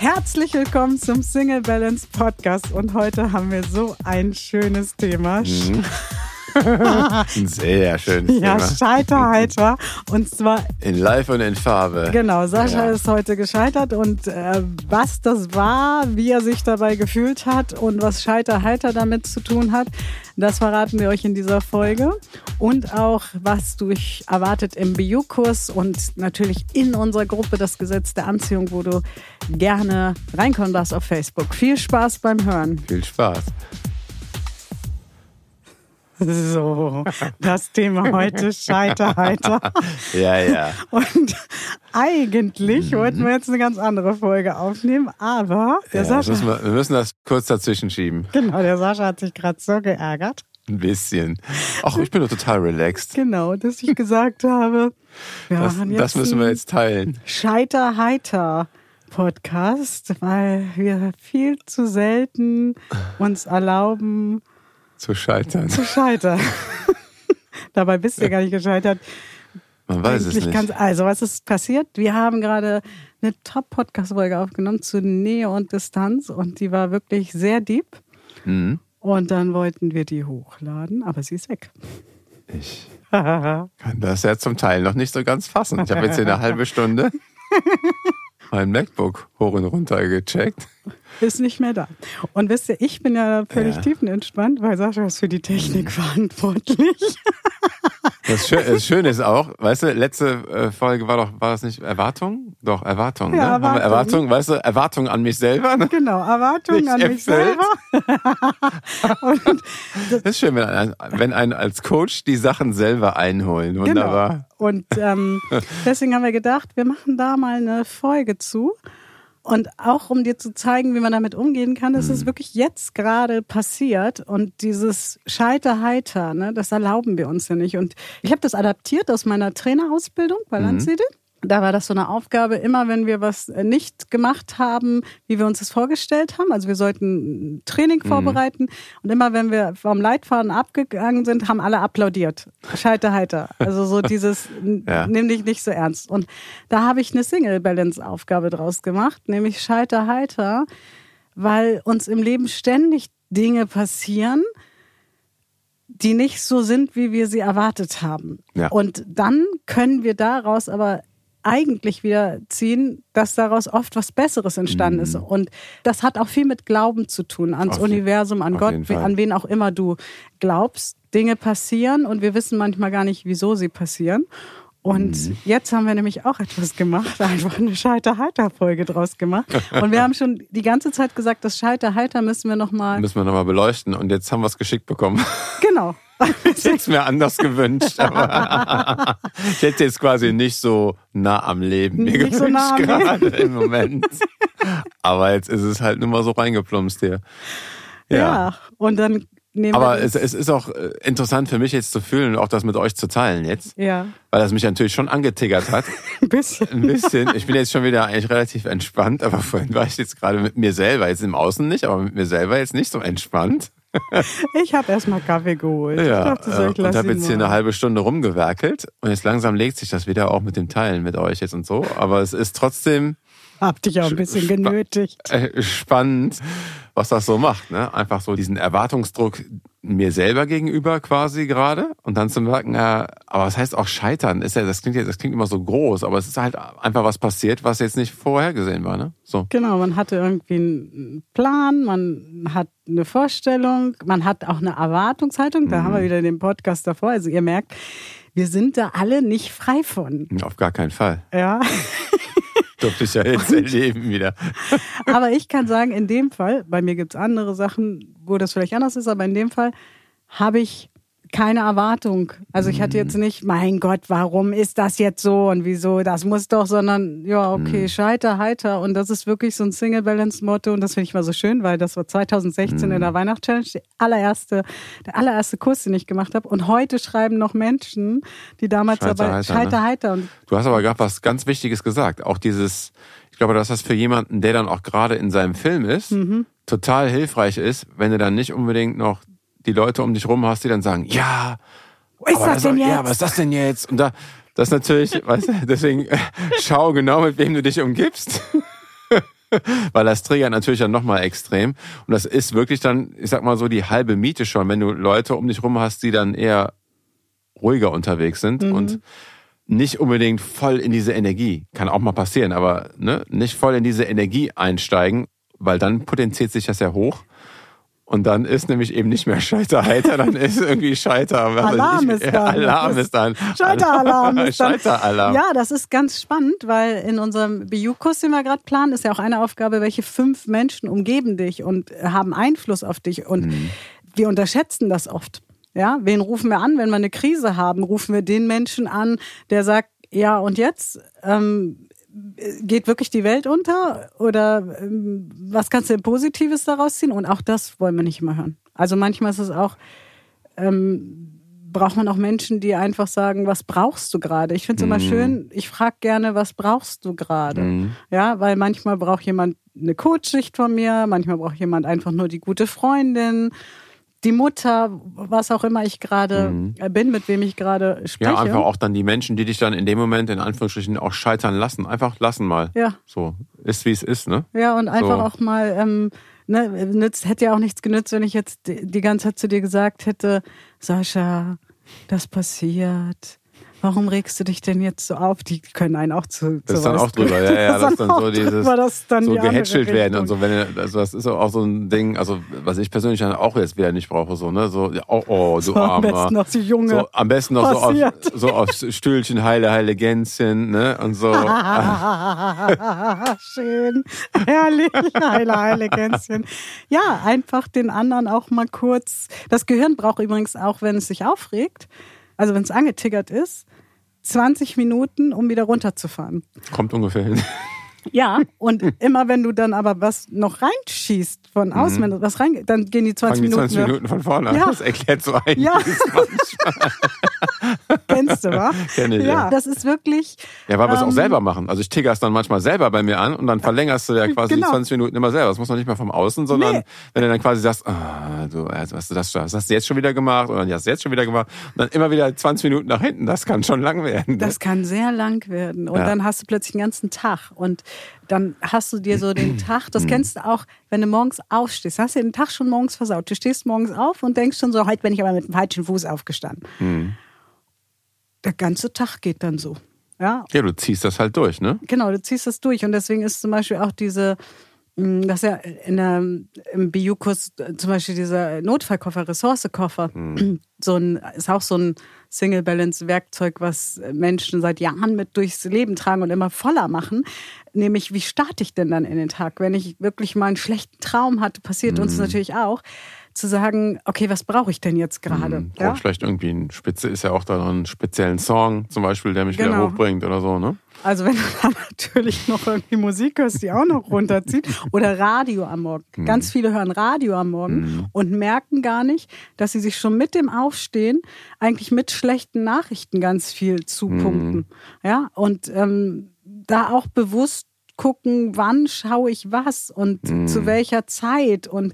Herzlich willkommen zum Single Balance Podcast und heute haben wir so ein schönes Thema. Mhm. Ein sehr schönes Ja, Thema. Scheiterheiter. Und zwar, In Live und in Farbe. genau, Sascha Ja. ist heute gescheitert und äh, was das war, wie er sich dabei gefühlt hat und was Scheiterheiter damit zu tun hat, das verraten wir euch in dieser Folge. Und auch, was durch erwartet im BU-Kurs und natürlich in unserer Gruppe das Gesetz der Anziehung, wo du gerne reinkommen darfst auf Facebook. Viel Spaß beim Hören. Viel Spaß. So, das Thema heute Scheiterheiter. Ja, ja. Und eigentlich wollten wir jetzt eine ganz andere Folge aufnehmen, aber der ja Sascha, müssen wir, wir müssen das kurz dazwischen schieben. genau, der Sascha hat sich gerade so geärgert, Ein bisschen. Ach, ich bin doch total relaxed. genau, dass ich gesagt habe, wir Das, machen jetzt das müssen wir jetzt teilen. Scheiterheiter Podcast, weil wir viel zu selten uns erlauben Zu scheitern. zu scheitern. Dabei bist du gar nicht gescheitert. Man weiß es nicht. also, was ist passiert? Wir haben gerade eine Top-Podcast-Folge aufgenommen zu Nähe und Distanz und die war wirklich sehr deep. Mhm. Und dann wollten wir die hochladen, aber sie ist weg. Ich kann das ja zum Teil noch nicht so ganz fassen. Ich habe jetzt hier eine halbe Stunde mein MacBook hoch und runter gecheckt. Ist nicht mehr da. Und wisst ihr, ich bin ja völlig Ja. tiefenentspannt, weil Sascha ist für die Technik verantwortlich. Das, Schö das Schöne ist auch, weißt du, letzte äh, Folge war doch, war das nicht Erwartung? Doch, Erwartung. Ja, ne? Erwartung. Erwartung, weißt du, Erwartung an mich selber. Ne? Genau, Erwartungen Nicht an mich selber. Das ist schön, wenn ein, wenn einen als Coach die Sachen selber einholen. Wunderbar. Genau. Und ähm, deswegen haben wir gedacht, wir machen da mal eine Folge zu. Und auch um dir zu zeigen, wie man damit umgehen kann, das Mhm. ist wirklich jetzt gerade passiert. Und dieses Scheiterheiter, ne, das erlauben wir uns ja nicht. Und ich habe das adaptiert aus meiner Trainerausbildung bei Landsiedel. Da war das so eine Aufgabe, immer wenn wir was äh, nicht gemacht haben, wie wir uns das vorgestellt haben. Also wir sollten ein Training vorbereiten und immer wenn wir vom Leitfaden abgegangen sind, haben alle applaudiert. Scheiterheiter. Also so dieses, Ja. nimm dich nicht so ernst. Und da habe ich eine Single-Balance-Aufgabe draus gemacht, nämlich Scheiterheiter, weil uns im Leben ständig Dinge passieren, die nicht so sind, wie wir sie erwartet haben. Ja. Und dann können wir daraus aber eigentlich wieder ziehen, dass daraus oft was Besseres entstanden ist. Und das hat auch viel mit Glauben zu tun, ans Mhm. Auf Universum, an Gott, an wen auch immer du glaubst. Dinge passieren und wir wissen manchmal gar nicht, wieso sie passieren. Und Mhm. jetzt haben wir nämlich auch etwas gemacht, einfach eine Scheiter-Heiter-Folge draus gemacht. Und wir haben schon die ganze Zeit gesagt, das Scheiter-Heiter müssen wir nochmal, Müssen wir nochmal beleuchten. Und jetzt haben wir es geschickt bekommen. genau. Ich hätte es mir anders gewünscht. Aber ich hätte jetzt quasi nicht so nah am Leben mir Nicht so gewünscht nah am Leben. gerade im Moment. Aber jetzt ist es halt nur mal so reingeplumpst hier. Ja. Und dann nehmen Aber wir es, es ist auch äh, interessant für mich jetzt zu fühlen und auch das mit euch zu teilen jetzt. ja, Weil das mich natürlich schon angetiggert hat. ein bisschen. Ein bisschen. Ich bin jetzt schon wieder eigentlich relativ entspannt, aber vorhin war ich jetzt gerade mit mir selber, jetzt im Außen nicht, aber mit mir selber jetzt nicht so entspannt. Ich habe erstmal Kaffee geholt. ich Ja, dachte, so, ich und lass habe jetzt hier eine halbe Stunde rumgewerkelt und jetzt langsam legt sich das wieder auch mit dem Teilen mit euch jetzt und so. Aber es ist trotzdem Hab dich auch ein bisschen genötigt. äh, spannend, was das so macht. Ne? Einfach so diesen Erwartungsdruck mir selber gegenüber quasi gerade und dann zu merken, ja, aber was heißt auch scheitern? Ist ja, das klingt ja, das klingt immer so groß, aber es ist halt einfach was passiert, was jetzt nicht vorhergesehen war. Ne? So. Genau, man hatte irgendwie einen Plan, man hat eine Vorstellung, man hat auch eine Erwartungshaltung. Da haben Mhm. wir wieder den Podcast davor. Also ihr merkt, wir sind da alle nicht frei von. Auf gar keinen Fall. Ja. Durfte ich ja jetzt erleben wieder. Aber ich kann sagen, in dem Fall, bei mir gibt's andere Sachen, wo das vielleicht anders ist, aber in dem Fall habe ich keine Erwartung. Also ich hatte jetzt Mhm. nicht, mein Gott, warum ist das jetzt so und wieso, das muss doch, sondern ja, okay, Mhm. scheiter, heiter. Und das ist wirklich so ein Single-Balance-Motto und das finde ich mal so schön, weil das war 2016 Mhm. in der Weihnachtschallenge, der allererste, der allererste Kurs, den ich gemacht habe. Und heute schreiben noch Menschen, die damals Scheiter, dabei, heiter, scheiter, ne? heiter. Und Du hast aber gerade was ganz Wichtiges gesagt. Auch dieses, ich glaube, dass das für jemanden, der dann auch gerade in seinem Film ist, Mhm. total hilfreich ist, wenn du dann nicht unbedingt noch die Leute um dich rum hast, die dann sagen, ja, Wo ist aber das denn jetzt? Ja, was ist das denn jetzt? Und da, das ist natürlich, weißt du, deswegen äh, schau genau, mit wem du dich umgibst. Weil das triggert natürlich dann nochmal extrem. Und das ist wirklich dann, ich sag mal so, die halbe Miete schon, wenn du Leute um dich rum hast, die dann eher ruhiger unterwegs sind mhm. und nicht unbedingt voll in diese Energie, kann auch mal passieren, aber ne, nicht voll in diese Energie einsteigen, weil dann potenziert sich das ja hoch. Und dann ist nämlich eben nicht mehr Scheiterheiter, dann ist irgendwie Scheiter. Alarm ist dann. Alarm ist dann. Scheiteralarm ist dann. Scheiteralarm. Ja, das ist ganz spannend, weil in unserem BU-Kurs, den wir gerade planen, ist ja auch eine Aufgabe, welche fünf Menschen umgeben dich und haben Einfluss auf dich. Und mhm. wir unterschätzen das oft. Ja, wen rufen wir an, wenn wir eine Krise haben? Rufen wir den Menschen an, der sagt, ja, und jetzt? Ähm, geht wirklich die Welt unter oder ähm, was kannst du denn Positives daraus ziehen? Und auch das wollen wir nicht immer hören. Also manchmal ist es auch, ähm, braucht man auch Menschen, die einfach sagen, was brauchst du gerade? Ich finde es mhm. immer schön, ich frage gerne, was brauchst du gerade? Mhm. Ja, weil manchmal braucht jemand eine Coachsicht von mir, manchmal braucht jemand einfach nur die gute Freundin die Mutter, was auch immer ich gerade mhm. bin, mit wem ich gerade spreche. Ja, einfach auch dann die Menschen, die dich dann in dem Moment in Anführungsstrichen auch scheitern lassen. Einfach lassen mal. Ja. So, ist wie es ist, ne? Ja, und einfach so. auch mal, ähm, ne, nützt, hätte ja auch nichts genützt, wenn ich jetzt die ganze Zeit zu dir gesagt hätte, Sascha, das passiert warum regst du dich denn jetzt so auf? Die können einen auch zu. Das ist dann auch drüber, ja, ja, das ist dann so dieses drüber, dann so gehätschelt werden und so. Wenn, also das ist auch so ein Ding, also was ich persönlich dann auch jetzt wieder nicht brauche, so, ne, so, oh, oh du so Armer. Am besten noch so junge. So, am besten noch so auf, so auf Stühlchen, heile, heile Gänschen, ne, und so. Schön. Herrlich, heile, heile Gänschen. Ja, einfach den anderen auch mal kurz, das Gehirn braucht übrigens auch, wenn es sich aufregt, also wenn es angetiggert ist, 20 Minuten, um wieder runterzufahren. Kommt ungefähr hin. Ja, und immer wenn du dann aber was noch reinschießt von außen, mhm. wenn du was rein, dann gehen die 20 die 20 Minuten. Minuten von vorne an. Ja. Das erklärt so einiges ja. Kennst du, wa? Kenn ich, ja. ja. Das ist wirklich. Ja, weil wir es auch ähm, selber machen. Also ich tigger es dann manchmal selber bei mir an und dann verlängerst du ja quasi genau. die 20 Minuten immer selber. Das muss man nicht mehr vom Außen, sondern nee. wenn du dann quasi sagst, ah, du, also, hast du das, das hast du jetzt schon wieder gemacht oder hast du jetzt schon wieder gemacht und dann immer wieder 20 Minuten nach hinten, das kann schon lang werden. Das kann sehr lang werden. Und ja. dann hast du plötzlich den ganzen Tag und dann hast du dir so den Tag, das kennst du auch, wenn du morgens aufstehst, hast du den Tag schon morgens versaut. Du stehst morgens auf und denkst schon so, heute bin ich aber mit dem falschen Fuß aufgestanden. Mhm. Der ganze Tag geht dann so. Ja. ja, du ziehst das halt durch, ne? Genau, du ziehst das durch. Und deswegen ist zum Beispiel auch diese, das ist ja in der, im BU-Kurs zum Beispiel dieser Notfallkoffer, Ressourcekoffer, mhm. so ein, ist auch so ein Single Balance Werkzeug, was Menschen seit Jahren mit durchs Leben tragen und immer voller machen. Nämlich, wie starte ich denn dann in den Tag? Wenn ich wirklich mal einen schlechten Traum hatte, passiert mhm. uns natürlich auch zu sagen, okay, was brauche ich denn jetzt gerade? Mhm, ja? vielleicht irgendwie ein Spitze, ist ja auch da einen speziellen Song zum Beispiel, der mich genau. wieder hochbringt oder so, ne? Also wenn du dann natürlich noch irgendwie Musik hörst, die auch noch runterzieht oder Radio am Morgen. Mhm. Ganz viele hören Radio am Morgen mhm. und merken gar nicht, dass sie sich schon mit dem Aufstehen eigentlich mit schlechten Nachrichten ganz viel zupumpen. Mhm. Ja, und ähm, da auch bewusst gucken, wann schaue ich was und zu mhm. welcher Zeit und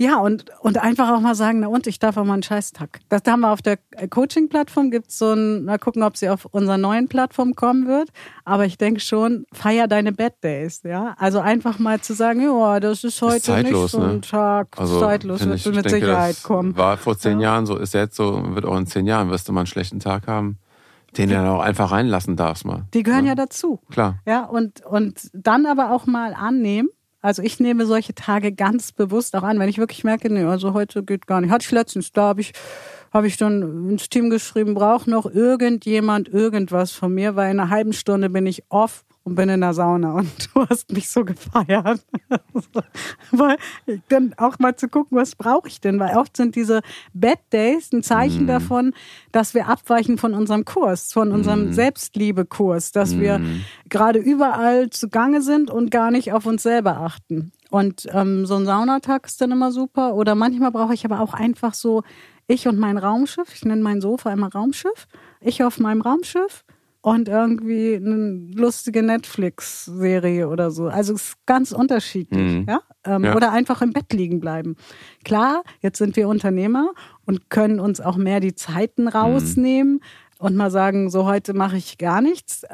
ja, und, und einfach auch mal sagen, na und, ich darf auch mal einen Scheißtag. Das haben wir auf der Coaching-Plattform, gibt's so ein, mal gucken, ob sie auf unserer neuen Plattform kommen wird. Aber ich denke schon, feier deine Bad Days, ja. Also einfach mal zu sagen, ja, das ist heute ist zeitlos, nicht so ein ne? Tag, also, zeitlos, wird ich, mit denke, Sicherheit kommen. War vor zehn ja. Jahren so, ist jetzt so, wird auch in zehn Jahren, wirst du mal einen schlechten Tag haben den du dann auch einfach reinlassen darfst mal. Die gehören ja, ja dazu. Klar. Ja, und, und dann aber auch mal annehmen, also ich nehme solche Tage ganz bewusst auch an, wenn ich wirklich merke, nee, also heute geht gar nicht. Hatte ich letztens, da habe ich, hab ich dann ins Team geschrieben, braucht noch irgendjemand irgendwas von mir, weil in einer halben Stunde bin ich off und bin in der Sauna und du hast mich so gefeiert. weil dann auch mal zu gucken, was brauche ich denn? Weil oft sind diese Bad Days ein Zeichen mm. davon, dass wir abweichen von unserem Kurs, von unserem mm. Selbstliebe-Kurs, dass mm. wir mhm. gerade überall zugange sind und gar nicht auf uns selber achten. Und ähm, so ein Saunatag ist dann immer super. Oder manchmal brauche ich aber auch einfach so ich und mein Raumschiff. Ich nenne mein Sofa immer Raumschiff. Ich auf meinem Raumschiff und irgendwie eine lustige Netflix-Serie oder so. Also es ist ganz unterschiedlich, mhm. ja? Ähm, ja? Oder einfach im Bett liegen bleiben. Klar, jetzt sind wir Unternehmer und können uns auch mehr die Zeiten rausnehmen mhm. und mal sagen, so heute mache ich gar nichts.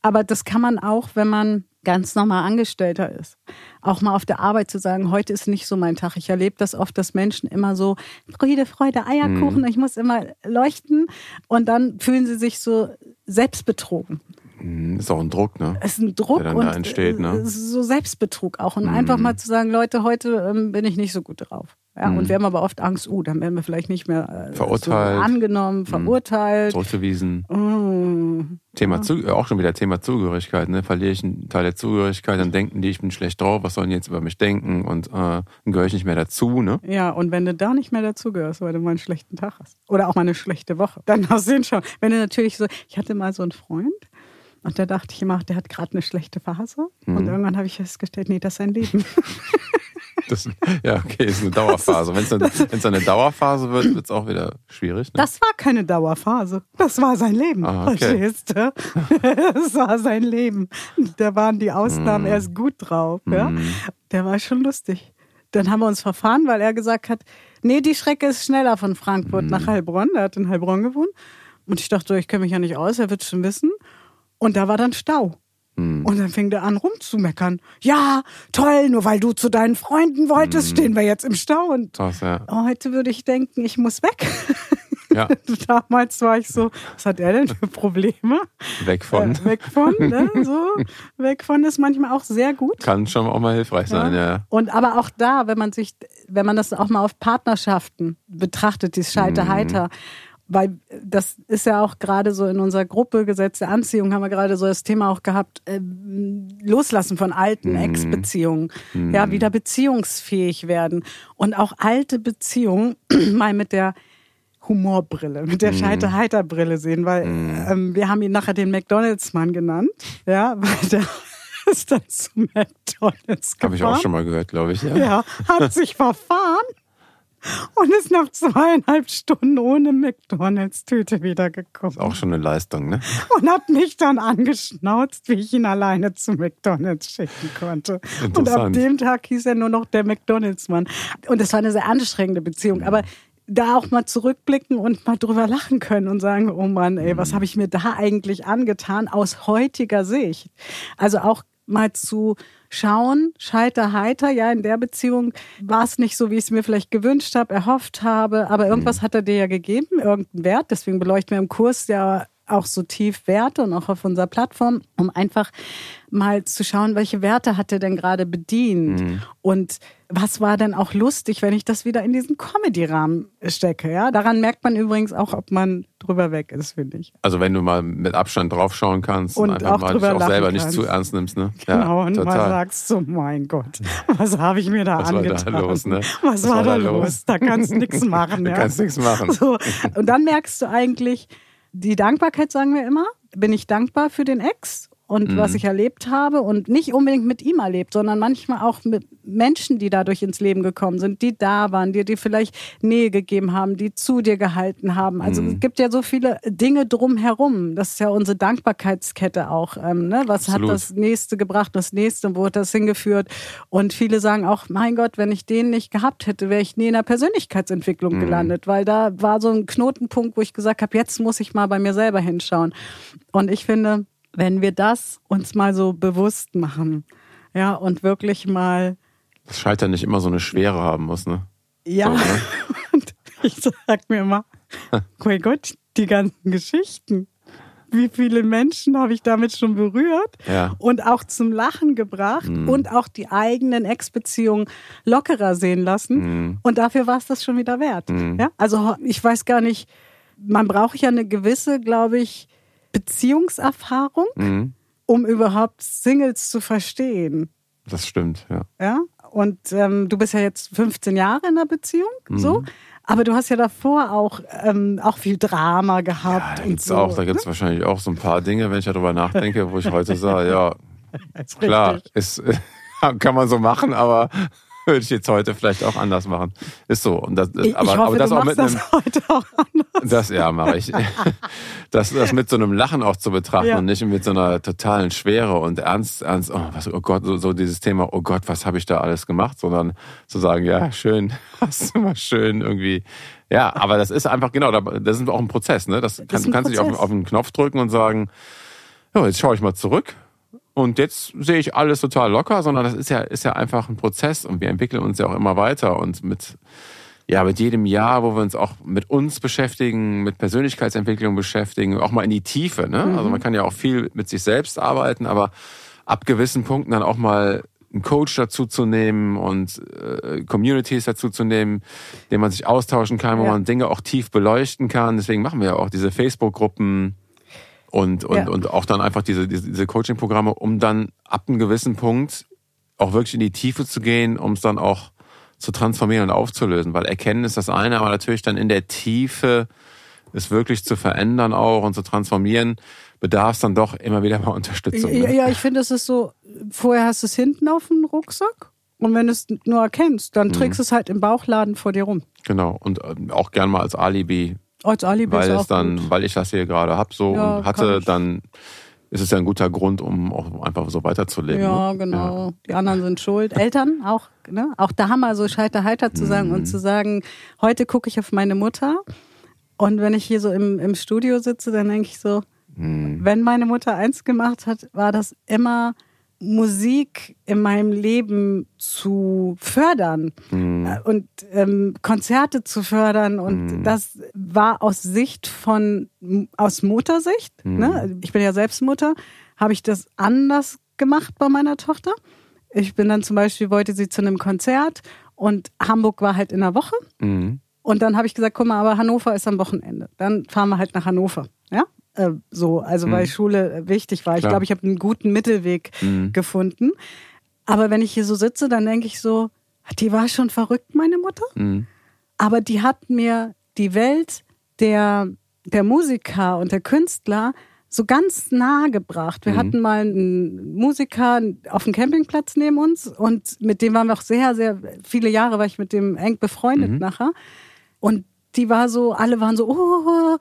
Aber das kann man auch, wenn man ganz normal Angestellter ist. Auch mal auf der Arbeit zu sagen, heute ist nicht so mein Tag. Ich erlebe das oft, dass Menschen immer so Friede, Freude, Eierkuchen, mhm. ich muss immer leuchten und dann fühlen sie sich so selbstbetrogen. Mhm, ist auch ein Druck, ne? Es ist ein Druck der dann und da entsteht, ne? so Selbstbetrug auch. Und mhm. einfach mal zu sagen, Leute, heute ähm, bin ich nicht so gut drauf. Ja, mhm. Und wir haben aber oft Angst, uh, dann werden wir vielleicht nicht mehr äh, verurteilt. So angenommen, mhm. verurteilt. Zurückgewiesen. Thema zu, auch schon wieder Thema Zugehörigkeit, ne? Verliere ich einen Teil der Zugehörigkeit, dann denken die, ich bin schlecht drauf, was sollen die jetzt über mich denken und äh, dann gehöre ich nicht mehr dazu, ne? Ja, und wenn du da nicht mehr dazugehörst, weil du mal einen schlechten Tag hast. Oder auch mal eine schlechte Woche, dann hast du ihn schon. Wenn du natürlich so, ich hatte mal so einen Freund, und da dachte ich immer, der hat gerade eine schlechte Phase. Mhm. Und irgendwann habe ich festgestellt, nee, das ist sein Leben. Das, ja, okay, ist eine Dauerphase. Wenn es eine, eine Dauerphase wird, wird es auch wieder schwierig. Ne? Das war keine Dauerphase. Das war sein Leben. Ah, okay. Verstehst du? Das war sein Leben. Da waren die Ausnahmen mm. erst gut drauf. Ja? Mm. Der war schon lustig. Dann haben wir uns verfahren, weil er gesagt hat, nee, die Strecke ist schneller von Frankfurt mm. nach Heilbronn. Der hat in Heilbronn gewohnt. Und ich dachte, ich kenne mich ja nicht aus, er wird es schon wissen. Und da war dann Stau. Mhm. Und dann fing der an rumzumeckern. Ja, toll, nur weil du zu deinen Freunden wolltest, mhm. stehen wir jetzt im Stau. Und Krass, ja. heute würde ich denken, ich muss weg. Ja. Damals war ich so, was hat er denn für Probleme? Weg von. Äh, weg von, ne? So. Weg von ist manchmal auch sehr gut. Kann schon auch mal hilfreich sein, ja. Und aber auch da, wenn man sich, wenn man das auch mal auf Partnerschaften betrachtet, dieses Scheiter-Heiter. Mhm weil das ist ja auch gerade so in unserer Gruppe Gesetz der Anziehung haben wir gerade so das Thema auch gehabt, äh, loslassen von alten mhm. Ex-Beziehungen, mhm. ja, wieder beziehungsfähig werden und auch alte Beziehungen mal mit der Humorbrille, mit der mhm. Scheiterheiterbrille sehen, weil mhm. ähm, wir haben ihn nachher den McDonalds-Mann genannt, ja, weil der ist dann zu McDonalds gefahren. Habe ich auch schon mal gehört, glaube ich. Ja, ja hat sich verfahren und ist nach zweieinhalb Stunden ohne McDonalds-Tüte wiedergekommen. Ist auch schon eine Leistung, ne? Und hat mich dann angeschnauzt, wie ich ihn alleine zu McDonalds schicken konnte. Und ab dem Tag hieß er nur noch der McDonalds-Mann. Und es war eine sehr anstrengende Beziehung. Aber da auch mal zurückblicken und mal drüber lachen können und sagen, oh Mann, ey, was mhm. habe ich mir da eigentlich angetan aus heutiger Sicht? Also auch mal zu schauen, scheiter heiter, ja, in der Beziehung war es nicht so, wie ich es mir vielleicht gewünscht habe, erhofft habe, aber irgendwas mhm. hat er dir ja gegeben, irgendeinen Wert, deswegen beleuchten wir im Kurs ja auch so tief Werte und auch auf unserer Plattform, um einfach mal zu schauen, welche Werte hat er denn gerade bedient mhm. und was war denn auch lustig, wenn ich das wieder in diesen Comedy-Rahmen stecke. Ja, daran merkt man übrigens auch, ob man drüber weg ist, finde ich. Also wenn du mal mit Abstand draufschauen kannst und, und auch mal dich auch selber kannst. nicht zu ernst nimmst, ne? Genau ja, und total. mal sagst so, mein Gott, was habe ich mir da was angetan? War da los, ne? Was, was war, war, da los? los? Da kannst du nichts machen. Ja? Da kannst nichts machen. So, und dann merkst du eigentlich, die Dankbarkeit, sagen wir immer. Bin ich dankbar für den Ex und mhm. was ich erlebt habe und nicht unbedingt mit ihm erlebt, sondern manchmal auch mit Menschen, die dadurch ins Leben gekommen sind, die da waren, die dir vielleicht Nähe gegeben haben, die zu dir gehalten haben. Also mhm. es gibt ja so viele Dinge drumherum. Das ist ja unsere Dankbarkeitskette auch. Ähm, ne? Was Absolut. hat das nächste gebracht, das nächste, wo hat das hingeführt? Und viele sagen auch, mein Gott, wenn ich den nicht gehabt hätte, wäre ich nie in der Persönlichkeitsentwicklung mhm. gelandet, weil da war so ein Knotenpunkt, wo ich gesagt habe, jetzt muss ich mal bei mir selber hinschauen. Und ich finde, wenn wir das uns mal so bewusst machen, ja, und wirklich mal. Das Scheitern nicht immer so eine Schwere haben muss, ne? Ja. So, ne? und ich sag mir immer, mein Gott, die ganzen Geschichten. Wie viele Menschen habe ich damit schon berührt ja. und auch zum Lachen gebracht mhm. und auch die eigenen Ex-Beziehungen lockerer sehen lassen. Mhm. Und dafür war es das schon wieder wert. Mhm. Ja? Also ich weiß gar nicht, man braucht ja eine gewisse, glaube ich, Beziehungserfahrung, mhm. um überhaupt Singles zu verstehen. Das stimmt, ja. Ja, und ähm, du bist ja jetzt 15 Jahre in der Beziehung, mhm. so. Aber du hast ja davor auch, ähm, auch viel Drama gehabt. Ja, da gibt's so, auch, da gibt es ne? wahrscheinlich auch so ein paar Dinge, wenn ich darüber nachdenke, wo ich heute sage, ja, ist klar, ist, kann man so machen, aber würde ich jetzt heute vielleicht auch anders machen. Ist so. Und das, ich, aber, hoffe, aber das auch mit einem, das heute auch anders. Das ja mache ich. Das, das mit so einem Lachen auch zu betrachten ja. und nicht mit so einer totalen Schwere und Ernst, Ernst, oh, was, oh Gott, so, so dieses Thema, oh Gott, was habe ich da alles gemacht, sondern zu sagen, ja, schön, hast du mal schön irgendwie. Ja, aber das ist einfach, genau, das ist auch ein Prozess, ne? Das, kann, das du kannst Prozess. dich auf, auf einen Knopf drücken und sagen, ja, jetzt schaue ich mal zurück Und jetzt sehe ich alles total locker, sondern das ist ja, ist ja einfach ein Prozess und wir entwickeln uns ja auch immer weiter und mit, ja, mit jedem Jahr, wo wir uns auch mit uns beschäftigen, mit Persönlichkeitsentwicklung beschäftigen, auch mal in die Tiefe, ne? Mhm. Also man kann ja auch viel mit sich selbst arbeiten, aber ab gewissen Punkten dann auch mal einen Coach dazu zu nehmen und äh, Communities dazu zu nehmen, denen man sich austauschen kann, wo ja. man Dinge auch tief beleuchten kann. Deswegen machen wir ja auch diese Facebook-Gruppen und, und, ja. und auch dann einfach diese, diese, diese Coaching-Programme, um dann ab einem gewissen Punkt auch wirklich in die Tiefe zu gehen, um es dann auch zu transformieren und aufzulösen. Weil erkennen ist das eine, aber natürlich dann in der Tiefe es wirklich zu verändern auch und zu transformieren, bedarf es dann doch immer wieder mal Unterstützung. Ne? Ja, ich finde, es ist so, vorher hast du es hinten auf dem Rucksack und wenn du es nur erkennst, dann trägst du mhm. es halt im Bauchladen vor dir rum. Genau, und ähm, auch gern mal als Alibi. Als Alibi weil ist es dann, gut. Weil ich das hier gerade habe so ja, und hatte, dann ist es ja ein guter Grund, um auch einfach so weiterzuleben. Ja, ne? genau. Ja. Die anderen sind schuld. Eltern auch, ne? Auch da mal so scheiter heiter zu sagen mhm. und zu sagen, heute gucke ich auf meine Mutter und wenn ich hier so im, im Studio sitze, dann denke ich so, hm. Wenn meine Mutter eins gemacht hat, war das immer Musik in meinem Leben zu fördern hm. und ähm, Konzerte zu fördern. Und hm. das war aus Sicht von, aus Muttersicht, hm. ne? ich bin ja selbst Mutter, habe ich das anders gemacht bei meiner Tochter. Ich bin dann zum Beispiel, wollte sie zu einem Konzert und Hamburg war halt in der Woche. Hm. Und dann habe ich gesagt, guck mal, aber Hannover ist am Wochenende. Dann fahren wir halt nach Hannover. Ja? Äh, so, also mhm. weil Schule wichtig war. Ich glaube, ich habe einen guten Mittelweg mhm. gefunden. Aber wenn ich hier so sitze, dann denke ich so, die war schon verrückt, meine Mutter. Mhm. Aber die hat mir die Welt der, der Musiker und der Künstler so ganz nahe gebracht. Wir mhm. hatten mal einen Musiker auf dem Campingplatz neben uns und mit dem waren wir auch sehr, sehr viele Jahre, war ich mit dem eng befreundet mhm. nachher. Und die war so, alle waren so, oh,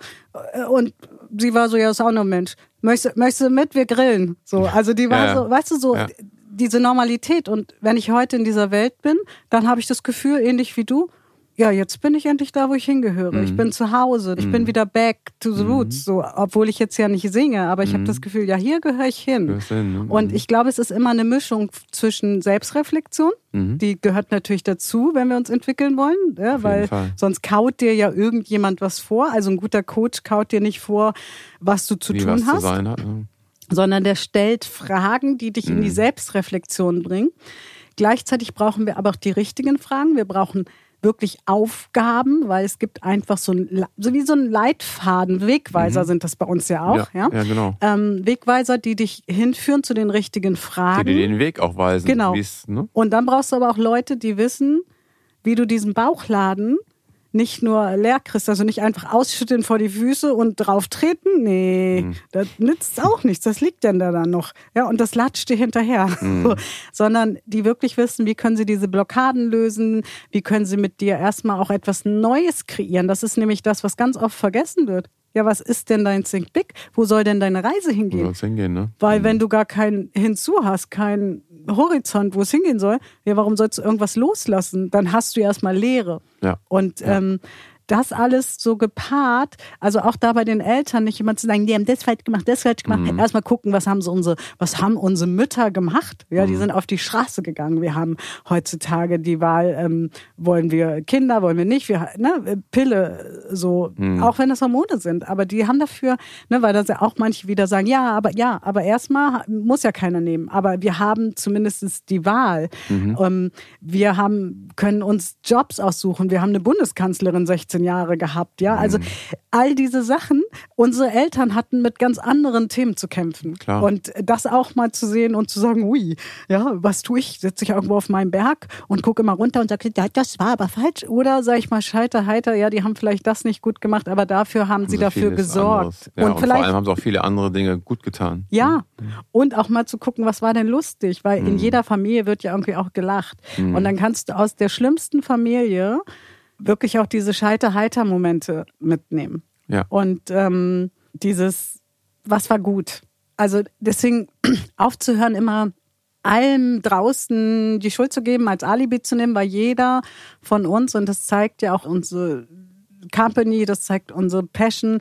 und sie war so, ja, ist auch noch ein Mensch. Möchtest, möchtest du mit? Wir grillen. So, also die war ja, so, weißt du, so, ja. diese Normalität. Und wenn ich heute in dieser Welt bin, dann habe ich das Gefühl, ähnlich wie du, ja, jetzt bin ich endlich da, wo ich hingehöre. Mhm. Ich bin zu Hause, ich mhm. bin wieder back to the roots, mhm. so, obwohl ich jetzt ja nicht singe, aber ich mhm. habe das Gefühl, ja, hier gehöre ich hin. hin ne? Und mhm. ich glaube, es ist immer eine Mischung zwischen Selbstreflexion, mhm. die gehört natürlich dazu, wenn wir uns entwickeln wollen, ja, weil sonst kaut dir ja irgendjemand was vor. Also ein guter Coach kaut dir nicht vor, was du zu Wie tun hast. Zu hat, ne? Sondern der stellt Fragen, die dich in die Selbstreflexion bringen. Gleichzeitig brauchen wir aber auch die richtigen Fragen. Wir brauchen wirklich Aufgaben, weil es gibt einfach so ein, so wie so ein Leitfaden, Wegweiser mhm. sind das bei uns ja auch, ja. Ja, ja genau. Ähm, Wegweiser, die dich hinführen zu den richtigen Fragen. Die dir den Weg auch weisen. Genau. Ne? Und dann brauchst du aber auch Leute, die wissen, wie du diesen Bauchladen nicht nur leer kriegst, also nicht einfach ausschütten vor die Füße und drauf treten. Nee, mhm. das nützt auch nichts. Das liegt denn da dann noch. Ja, und das latscht dir hinterher. Mhm. Sondern die wirklich wissen, wie können sie diese Blockaden lösen, wie können sie mit dir erstmal auch etwas Neues kreieren. Das ist nämlich das, was ganz oft vergessen wird. Ja, was ist denn dein Think Big? Wo soll denn deine Reise hingehen? Wo soll hingehen, ne? Weil mhm. wenn du gar keinen Hinzu hast, keinen Horizont, wo es hingehen soll, ja, warum sollst du irgendwas loslassen? Dann hast du erstmal Leere. Ja. Und ja. Ähm, das alles so gepaart, also auch da bei den Eltern nicht jemand zu sagen, die haben das falsch gemacht, das falsch gemacht. Mhm. Erstmal gucken, was haben so unsere, was haben unsere Mütter gemacht? Ja, die mhm. sind auf die Straße gegangen. Wir haben heutzutage die Wahl, ähm, wollen wir Kinder, wollen wir nicht, wir, ne, Pille, so, mhm. auch wenn das Hormone sind. Aber die haben dafür, ne, weil das ja auch manche wieder sagen, ja, aber ja, aber erstmal muss ja keiner nehmen. Aber wir haben zumindest die Wahl. Mhm. Ähm, wir haben, können uns Jobs aussuchen. Wir haben eine Bundeskanzlerin 16 15 Jahre gehabt, ja. Also mhm. all diese Sachen, unsere Eltern hatten mit ganz anderen Themen zu kämpfen. Klar. Und das auch mal zu sehen und zu sagen, ui, ja, was tue ich? Sitze ich irgendwo auf meinem Berg und gucke mal runter und sage, ja, das war aber falsch. Oder sage ich mal, scheiter, heiter, ja, die haben vielleicht das nicht gut gemacht, aber dafür haben sie dafür gesorgt. Ja, und, und vielleicht, vor allem haben sie auch viele andere Dinge gut getan. Ja, mhm. und auch mal zu gucken, was war denn lustig, weil mhm. in jeder Familie wird ja irgendwie auch gelacht. Mhm. Und dann kannst du aus der schlimmsten Familie wirklich auch diese Scheiter-Heiter-Momente mitnehmen. Ja. Und ähm, dieses, was war gut? Also deswegen aufzuhören, immer allem draußen die Schuld zu geben, als Alibi zu nehmen, weil jeder von uns, und das zeigt ja auch unsere Company, das zeigt unsere Passion,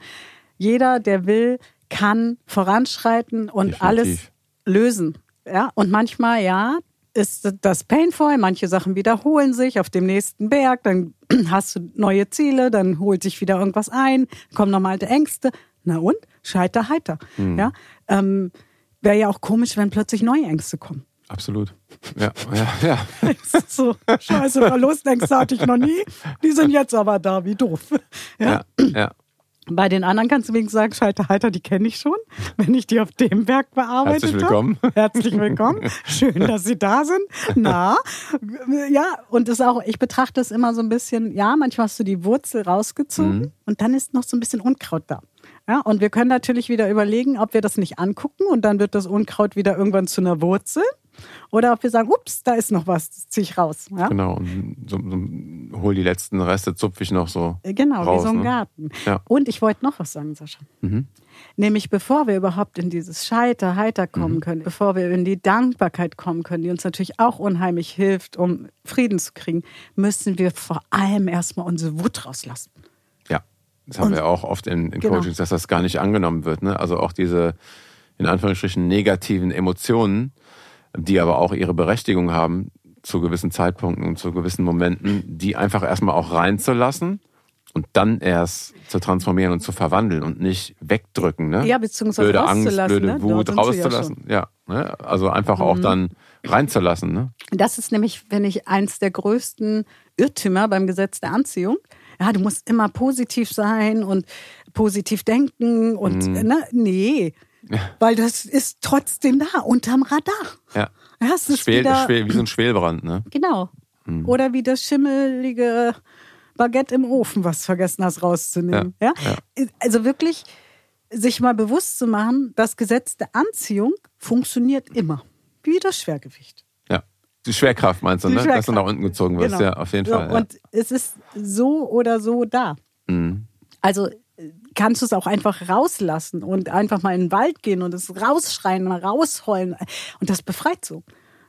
jeder, der will, kann voranschreiten und Definitiv. alles lösen. Ja, und manchmal, ja, ist das painful, manche Sachen wiederholen sich auf dem nächsten Berg, dann hast du neue Ziele, dann holt sich wieder irgendwas ein, kommen nochmal alte Ängste. Na und? Scheiter heiter. Mhm. Ja, ähm, wäre ja auch komisch, wenn plötzlich neue Ängste kommen. Absolut. Ja, ja, ja. so, scheiße, Verlustängste hatte ich noch nie. Die sind jetzt aber da, wie doof. Ja, ja. ja. Bei den anderen kannst du wenigstens sagen, Schalter Halter, die kenne ich schon, wenn ich die auf dem Werk bearbeitet Herzlich willkommen. Habe. Herzlich willkommen. Schön, dass Sie da sind. Na, ja, und das auch, ich betrachte es immer so ein bisschen, ja, manchmal hast du die Wurzel rausgezogen mhm. und dann ist noch so ein bisschen Unkraut da. Ja, und wir können natürlich wieder überlegen, ob wir das nicht angucken und dann wird das Unkraut wieder irgendwann zu einer Wurzel. Oder ob wir sagen, ups, da ist noch was, das ziehe ich raus. Ja? Genau, so, so, hol die letzten Reste, zupfe ich noch so. Äh, genau, raus, wie so ein ne? Garten. Ja. Und ich wollte noch was sagen, Sascha. Mhm. Nämlich bevor wir überhaupt in dieses Scheiter, Heiter kommen mhm. können, bevor wir in die Dankbarkeit kommen können, die uns natürlich auch unheimlich hilft, um Frieden zu kriegen, müssen wir vor allem erstmal unsere Wut rauslassen. Ja, das haben Und- wir auch oft in, in Genau. Coachings, dass das gar nicht angenommen wird. Ne? Also auch diese, in Anführungsstrichen, negativen Emotionen, die aber auch ihre Berechtigung haben, zu gewissen Zeitpunkten und zu gewissen Momenten, die einfach erstmal auch reinzulassen und dann erst zu transformieren und zu verwandeln und nicht wegdrücken. Ne? Ja, beziehungsweise blöde Angst, rauszulassen, blöde ne? Wut sie ja rauszulassen. Ja, ne? also einfach auch Mhm. dann reinzulassen. Ne? Das ist nämlich, finde ich, eins der größten Irrtümer beim Gesetz der Anziehung. Ja, du musst immer positiv sein und positiv denken und Mhm. ne, nee, weil das ist trotzdem da unterm Radar. Ja. Ja, ist Schwel, wieder, schwel, wie so ein Schwelbrand. Ne? genau. Mhm. Oder wie das schimmelige Baguette im Ofen, was du vergessen hast rauszunehmen. Ja, Also wirklich sich mal bewusst zu machen, das Gesetz der Anziehung funktioniert immer. Wie das Schwergewicht. Ja. Die Schwerkraft meinst du, Die ne? dass du nach unten gezogen wirst. Genau. Ja, auf jeden So, Fall. Ja. Und es ist so oder so da. Mhm. Also kannst du es auch einfach rauslassen und einfach mal in den Wald gehen und es rausschreien, rausheulen. Und das befreit so.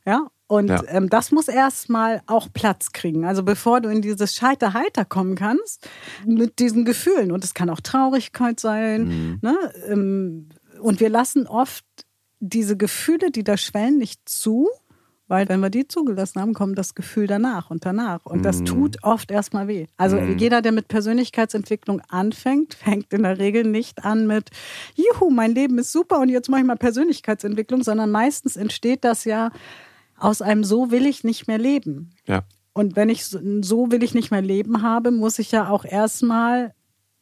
Ja. Und Ja. Ähm, das muss erstmal auch Platz kriegen. Also bevor du in dieses Scheiter-Heiter kommen kannst, mit diesen Gefühlen. Und es kann auch Traurigkeit sein. Mhm. Ne? Ähm, Und wir lassen oft diese Gefühle, die da schwellen, nicht zu. Weil wenn wir die zugelassen haben, kommt das Gefühl danach und danach. Und das Mhm. tut oft erstmal weh. Also Mhm. jeder, der mit Persönlichkeitsentwicklung anfängt, fängt in der Regel nicht an mit, juhu, mein Leben ist super und jetzt mache ich mal Persönlichkeitsentwicklung, sondern meistens entsteht das ja aus einem so will ich nicht mehr leben. Ja. Und wenn ich so so will ich nicht mehr leben habe, muss ich ja auch erstmal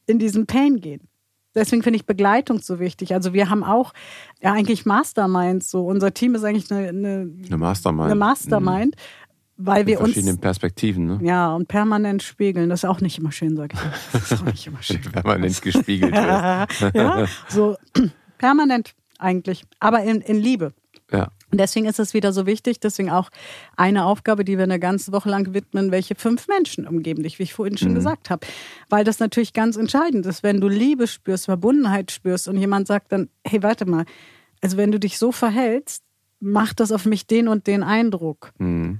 in diesen Pain gehen. Deswegen finde ich Begleitung so wichtig. Also wir haben auch ja eigentlich Masterminds. So unser Team ist eigentlich eine, eine, Eine Mastermind. eine Mastermind, weil Mhm. wir In verschiedenen uns Perspektiven, ne? ja und permanent spiegeln. Das ist auch nicht immer schön, sag ich. Das ist auch nicht immer schön. Permanent gespiegelt ja, so permanent eigentlich, aber in, in Liebe. Ja. Und deswegen ist es wieder so wichtig, deswegen auch eine Aufgabe, die wir eine ganze Woche lang widmen, welche fünf Menschen umgeben dich, wie ich vorhin schon Mhm. gesagt habe. Weil das natürlich ganz entscheidend ist, wenn du Liebe spürst, Verbundenheit spürst und jemand sagt dann, hey, warte mal, also wenn du dich so verhältst, macht das auf mich den und den Eindruck. Mhm.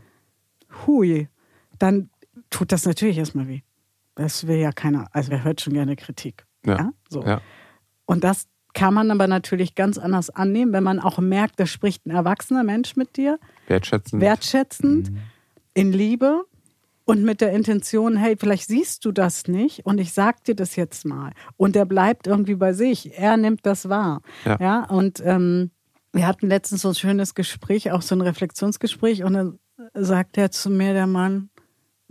Hui, dann tut das natürlich erstmal weh. Das will ja keiner, also wer hört schon gerne Kritik. Ja. So. Ja. Und das kann man aber natürlich ganz anders annehmen, wenn man auch merkt, da spricht ein erwachsener Mensch mit dir, Wertschätzen. wertschätzend, in Liebe und mit der Intention, hey, vielleicht siehst du das nicht und ich sag dir das jetzt mal. Und er bleibt irgendwie bei sich. Er nimmt das wahr. Ja. und ähm, wir hatten letztens so ein schönes Gespräch, auch so ein Reflexionsgespräch, und dann sagt er zu mir, der Mann,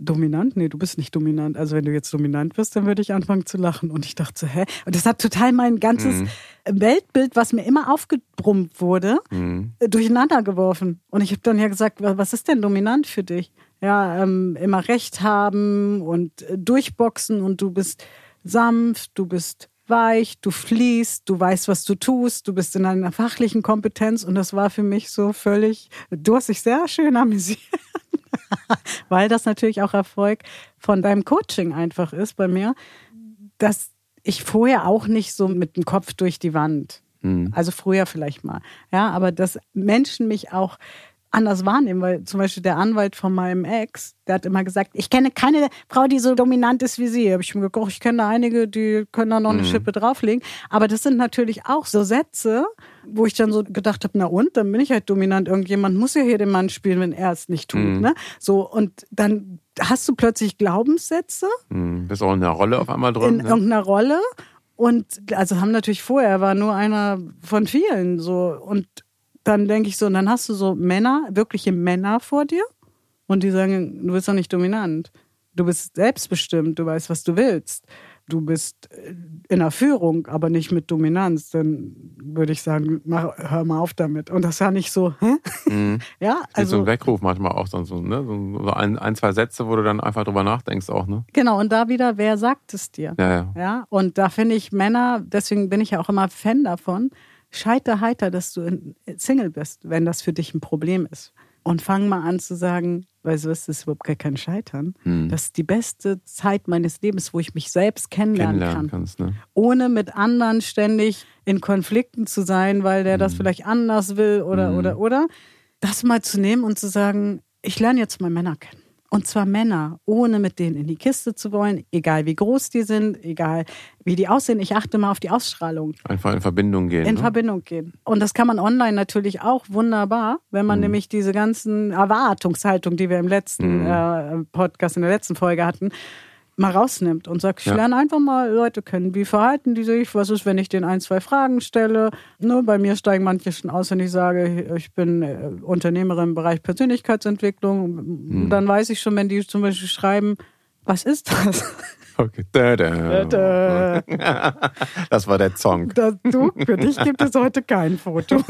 dominant? Nee, du bist nicht dominant. Also wenn du jetzt dominant bist, dann würde ich anfangen zu lachen. Und ich dachte so, hä? Und das hat total mein ganzes Weltbild, was mir immer aufgebrummt wurde, Mhm. äh, durcheinander geworfen. Und ich habe dann ja gesagt, wa- was ist denn dominant für dich? Ja, ähm, immer Recht haben und äh, durchboxen und du bist sanft, du bist weich, du fließt, du weißt, was du tust, du bist in einer fachlichen Kompetenz und das war für mich so völlig, du hast dich sehr schön amüsiert. Weil das natürlich auch Erfolg von deinem Coaching einfach ist bei mir, dass ich vorher auch nicht so mit dem Kopf durch die Wand, Mhm. also früher vielleicht mal, ja, aber dass Menschen mich auch anders wahrnehmen, weil zum Beispiel der Anwalt von meinem Ex, der hat immer gesagt, ich kenne keine Frau, die so dominant ist wie sie. Habe ich mir gedacht, ich kenne einige, die können da noch eine mhm. Schippe drauflegen. Aber das sind natürlich auch so Sätze, wo ich dann so gedacht habe, na und, dann bin ich halt dominant. Irgendjemand muss ja hier den Mann spielen, wenn er es nicht tut. Mhm. Ne? So, und dann hast du plötzlich Glaubenssätze. Mhm. Bist auch in einer Rolle auf einmal drin. In ne? irgendeiner Rolle. Und also haben natürlich vorher, er war nur einer von vielen so. Und dann denke ich so, und dann hast du so Männer, wirkliche Männer vor dir und die sagen, du bist doch nicht dominant. Du bist selbstbestimmt, du weißt, was du willst. Du bist äh, in der Führung, aber nicht mit Dominanz. Dann würde ich sagen, mach, hör mal auf damit. Und das ja nicht so, hä? Mhm. ja, also. So ein Weckruf manchmal auch so, ne? so ein, ein, zwei Sätze, wo du dann einfach drüber nachdenkst auch, ne? Genau, und da wieder, wer sagt es dir? Ja, ja. ja? Und da finde ich Männer, deswegen bin ich ja auch immer Fan davon, scheiter heiter, dass du Single bist, wenn das für dich ein Problem ist. Und fang mal an zu sagen, weißt du, das ist überhaupt gar kein Scheitern. Hm. Das ist die beste Zeit meines Lebens, wo ich mich selbst kennenlernen, kennenlernen kann. Kannst, ne? Ohne mit anderen ständig in Konflikten zu sein, weil der hm. das vielleicht anders will oder, hm. oder, oder. Das mal zu nehmen und zu sagen, ich lerne jetzt mal Männer kennen. Und zwar Männer, ohne mit denen in die Kiste zu wollen, egal wie groß die sind, egal wie die aussehen. Ich achte mal auf die Ausstrahlung. Einfach in Verbindung gehen. In ne? Verbindung gehen. Und das kann man online natürlich auch wunderbar, wenn man mhm. nämlich diese ganzen Erwartungshaltungen, die wir im letzten mhm. äh, Podcast, in der letzten Folge hatten, mal rausnimmt und sagt, ich ja. lerne einfach mal Leute kennen. Wie verhalten die sich? Was ist, wenn ich denen ein, zwei Fragen stelle? Nur bei mir steigen manche schon aus, wenn ich sage, ich bin äh, Unternehmerin im Bereich Persönlichkeitsentwicklung. Hm. Dann weiß ich schon, wenn die zum Beispiel schreiben, was ist das? Okay. Da, da. Da, das war der Song. Das, du, für dich gibt es heute kein Foto.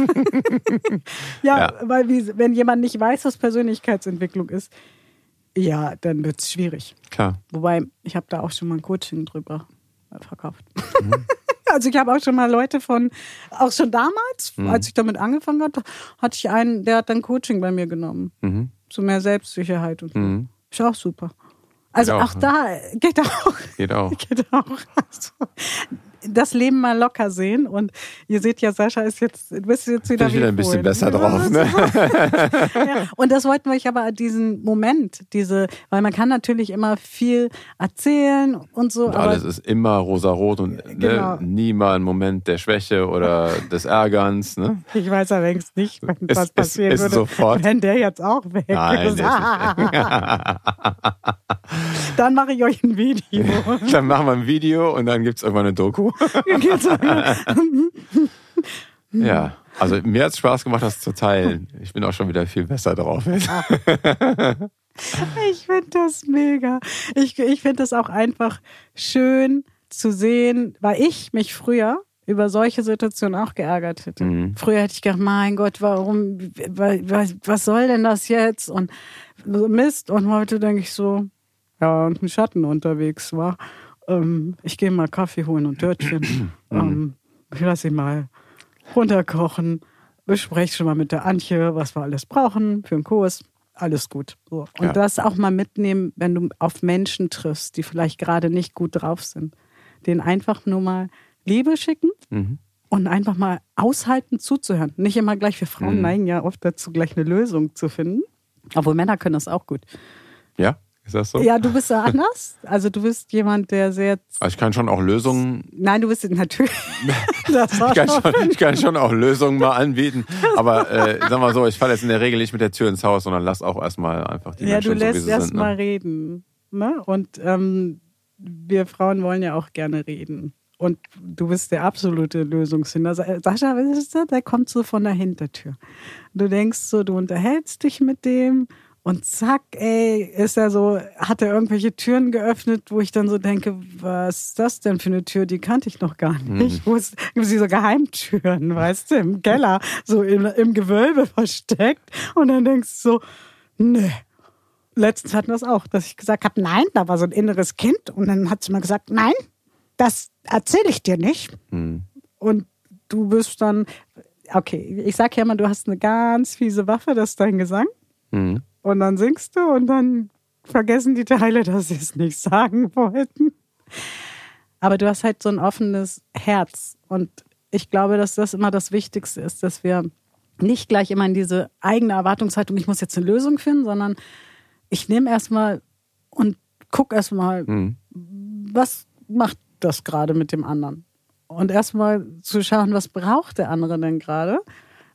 ja, ja, weil wie, wenn jemand nicht weiß, was Persönlichkeitsentwicklung ist, ja, dann wird es schwierig. Klar. Wobei, ich habe da auch schon mal ein Coaching drüber äh, verkauft. Mhm. also ich habe auch schon mal Leute von, auch schon damals, mhm. als ich damit angefangen hatte, hatte ich einen, der hat dann Coaching bei mir genommen. Mhm. Zu mehr Selbstsicherheit und so. Mhm. Ist auch super. Also auch, auch, da geht auch. Geht auch. Geht auch. Also, das Leben mal locker sehen. Und ihr seht ja, Sascha ist jetzt, du bist jetzt wieder, wieder ein bisschen besser drauf. Ne? ja. Und das wollten wir euch aber diesen Moment, diese, weil man kann natürlich immer viel erzählen und so. Und alles ist immer rosarot und ne, genau. ne, nie mal ein Moment der Schwäche oder des Ärgerns. Ne? Ich weiß allerdings nicht, was ist, passieren ist, ist würde, sofort. wenn der jetzt auch weg Nein, ist. Dann mache ich euch ein Video. Dann machen wir ein Video und dann gibt es irgendwann eine Doku. Ja, also mir hat es Spaß gemacht, das zu teilen. Ich bin auch schon wieder viel besser drauf. ich finde das mega. Ich, ich finde das auch einfach schön zu sehen, weil ich mich früher über solche Situationen auch geärgert hätte. Mhm. Früher hätte ich gedacht, mein Gott, warum, was, was soll denn das jetzt? Und Mist. Und heute denke ich so, ja, und ein Schatten unterwegs war. Ähm, ich gehe mal Kaffee holen und Törtchen. ähm, ich lasse ihn mal runterkochen. Bespreche schon mal mit der Antje, was wir alles brauchen für einen Kurs. Alles gut. So. Und ja. das auch mal mitnehmen, wenn du auf Menschen triffst, die vielleicht gerade nicht gut drauf sind. Den einfach nur mal Liebe schicken mhm. und einfach mal aushalten zuzuhören. Nicht immer gleich, wir Frauen mhm. neigen ja oft dazu, gleich eine Lösung zu finden. Obwohl Männer können das auch gut. Ja? Ist das so? Ja, du bist ja anders. Also du bist jemand, der sehr. Also ich kann schon auch Lösungen. Nein, du bist natürlich. ich, kann schon, ich kann schon auch Lösungen mal anbieten. Aber äh, sag mal so, ich falle jetzt in der Regel nicht mit der Tür ins Haus, sondern lass auch erstmal einfach die ja, Menschen Ja, du lässt so, erst mal ne? reden. Ne? Und ähm, wir Frauen wollen ja auch gerne reden. Und du bist der absolute Lösungsfinder. Sascha, was ist das? Der kommt so von der Hintertür. Du denkst so, du unterhältst dich mit dem und zack, ey, ist er so, hat er irgendwelche Türen geöffnet, wo ich dann so denke, was ist das denn für eine Tür? Die kannte ich noch gar nicht. Mhm. Wo ist, gibt es so Geheimtüren, weißt du, im Keller, so im, im Gewölbe versteckt. Und dann denkst du so, nee. Letztens hatten wir es auch, dass ich gesagt habe, nein, da war so ein inneres Kind. Und dann hat sie mal gesagt, nein, das erzähle ich dir nicht. Mhm. Und du bist dann, okay, ich sag ja mal, du hast eine ganz fiese Waffe, das ist dein Gesang. Mhm. Und dann singst du und dann vergessen die Teile, dass sie es nicht sagen wollten. Aber du hast halt so ein offenes Herz. Und ich glaube, dass das immer das Wichtigste ist, dass wir nicht gleich immer in diese eigene Erwartungshaltung, ich muss jetzt eine Lösung finden, sondern ich nehme erstmal und gucke erstmal, mhm. was macht das gerade mit dem anderen? Und erstmal zu schauen, was braucht der andere denn gerade?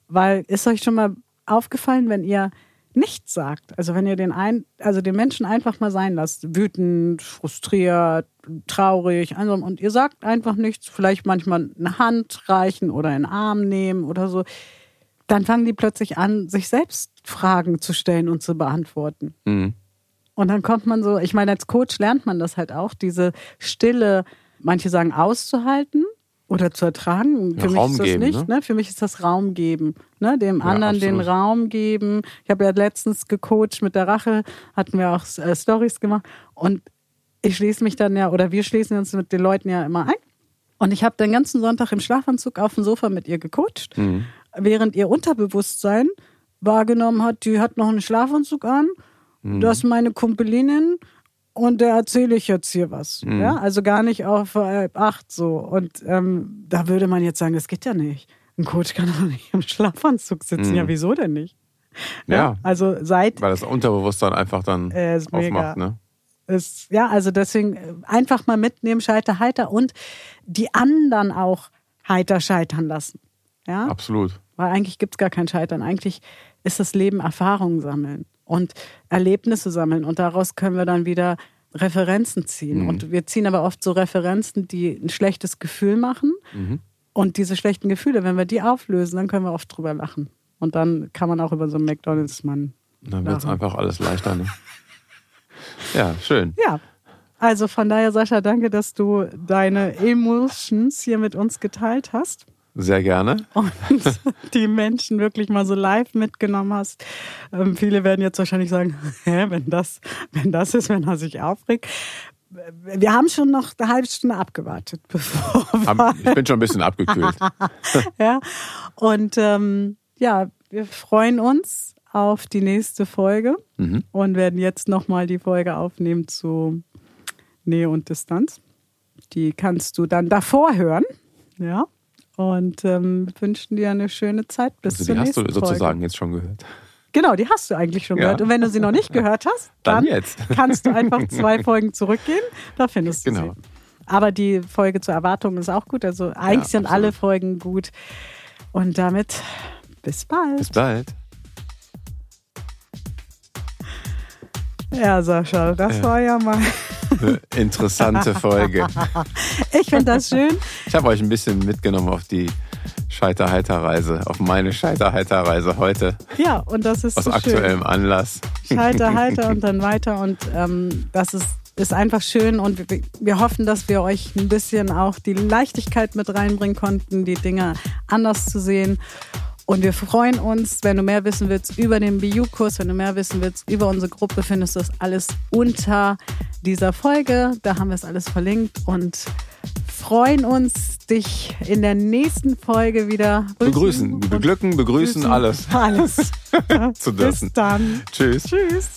Weil ist euch schon mal aufgefallen, wenn ihr nichts sagt, also wenn ihr den ein, also den Menschen einfach mal sein lasst, wütend, frustriert, traurig, einsam und ihr sagt einfach nichts, vielleicht manchmal eine Hand reichen oder einen Arm nehmen oder so, dann fangen die plötzlich an, sich selbst Fragen zu stellen und zu beantworten. Mhm. Und dann kommt man so, ich meine, als Coach lernt man das halt auch, diese Stille, manche sagen auszuhalten oder zu ertragen. Für ja, mich Raum ist das geben, nicht. Ne? ne? Für mich ist das Raum geben. Ne? Dem anderen ja, den Raum geben. Ich habe ja letztens gecoacht mit der Rache, hatten wir auch äh, Stories gemacht. Und ich schließe mich dann ja, oder wir schließen uns mit den Leuten ja immer ein. Und ich habe den ganzen Sonntag im Schlafanzug auf dem Sofa mit ihr gecoacht. Mhm während ihr Unterbewusstsein wahrgenommen hat, die hat noch einen Schlafanzug an, mhm. das ist meine Kumpelinin und der erzähle ich jetzt hier was. Mhm. Ja, also gar nicht auf halb acht so. Und ähm, da würde man jetzt sagen, das geht ja nicht. Ein Coach kann doch nicht im Schlafanzug sitzen. Mhm. Ja, wieso denn nicht? Ja, ja, also seit. Weil das Unterbewusstsein einfach dann äh, aufmacht, mega. ne? Ist, ja, also deswegen äh, einfach mal mitnehmen, scheiter, heiter und die anderen auch heiter scheitern lassen. Ja? Absolut. Weil eigentlich gibt es gar kein Scheitern. Eigentlich ist das Leben Erfahrungen sammeln und Erlebnisse sammeln. Und daraus können wir dann wieder Referenzen ziehen. Mhm. Und wir ziehen aber oft so Referenzen, die ein schlechtes Gefühl machen. Mhm. Und diese schlechten Gefühle, wenn wir die auflösen, dann können wir oft drüber lachen. Und dann kann man auch über so einen McDonalds-Mann. Dann wird es einfach alles leichter. Ne? ja, schön. Ja. Also von daher, Sascha, danke, dass du deine Emotions hier mit uns geteilt hast. Sehr gerne. Und die Menschen wirklich mal so live mitgenommen hast. Ähm, viele werden jetzt wahrscheinlich sagen, hä, wenn das, wenn das ist, wenn er sich aufregt. Wir haben schon noch eine halbe Stunde abgewartet, bevor wir Ich bin schon ein bisschen abgekühlt. ja, und ähm, ja, wir freuen uns auf die nächste Folge mhm. und werden jetzt nochmal die Folge aufnehmen zu Nähe und Distanz. Die kannst du dann davor hören. Ja und ähm, wünschen dir eine schöne Zeit bis also zur nächsten Folge. Die hast du sozusagen jetzt schon gehört. Genau, die hast du eigentlich schon ja. gehört. Und wenn du sie noch nicht gehört hast, dann, dann kannst du einfach zwei Folgen zurückgehen. Da findest du genau. sie. Aber die Folge zur Erwartung ist auch gut. Also eigentlich ja, sind alle Folgen gut. Und damit bis bald. Bis bald. Ja, Sascha, das ja. war ja mal eine interessante Folge. Ich finde das schön. Ich habe euch ein bisschen mitgenommen auf die Scheiterheiterreise, auf meine Scheiterheiterreise heute. Ja, und das ist aus so aktuellem schön. Anlass. Scheiterheiter und dann weiter und ähm, das ist ist einfach schön und wir, wir hoffen, dass wir euch ein bisschen auch die Leichtigkeit mit reinbringen konnten, die Dinge anders zu sehen. Und wir freuen uns, wenn du mehr wissen willst über den BU-Kurs, wenn du mehr wissen willst über unsere Gruppe, findest du das alles unter dieser Folge. Da haben wir es alles verlinkt und freuen uns, dich in der nächsten Folge wieder begrüßen, beglücken, begrüßen, begrüßen alles. Alles. zu dürfen. Bis dann. Tschüss. Tschüss.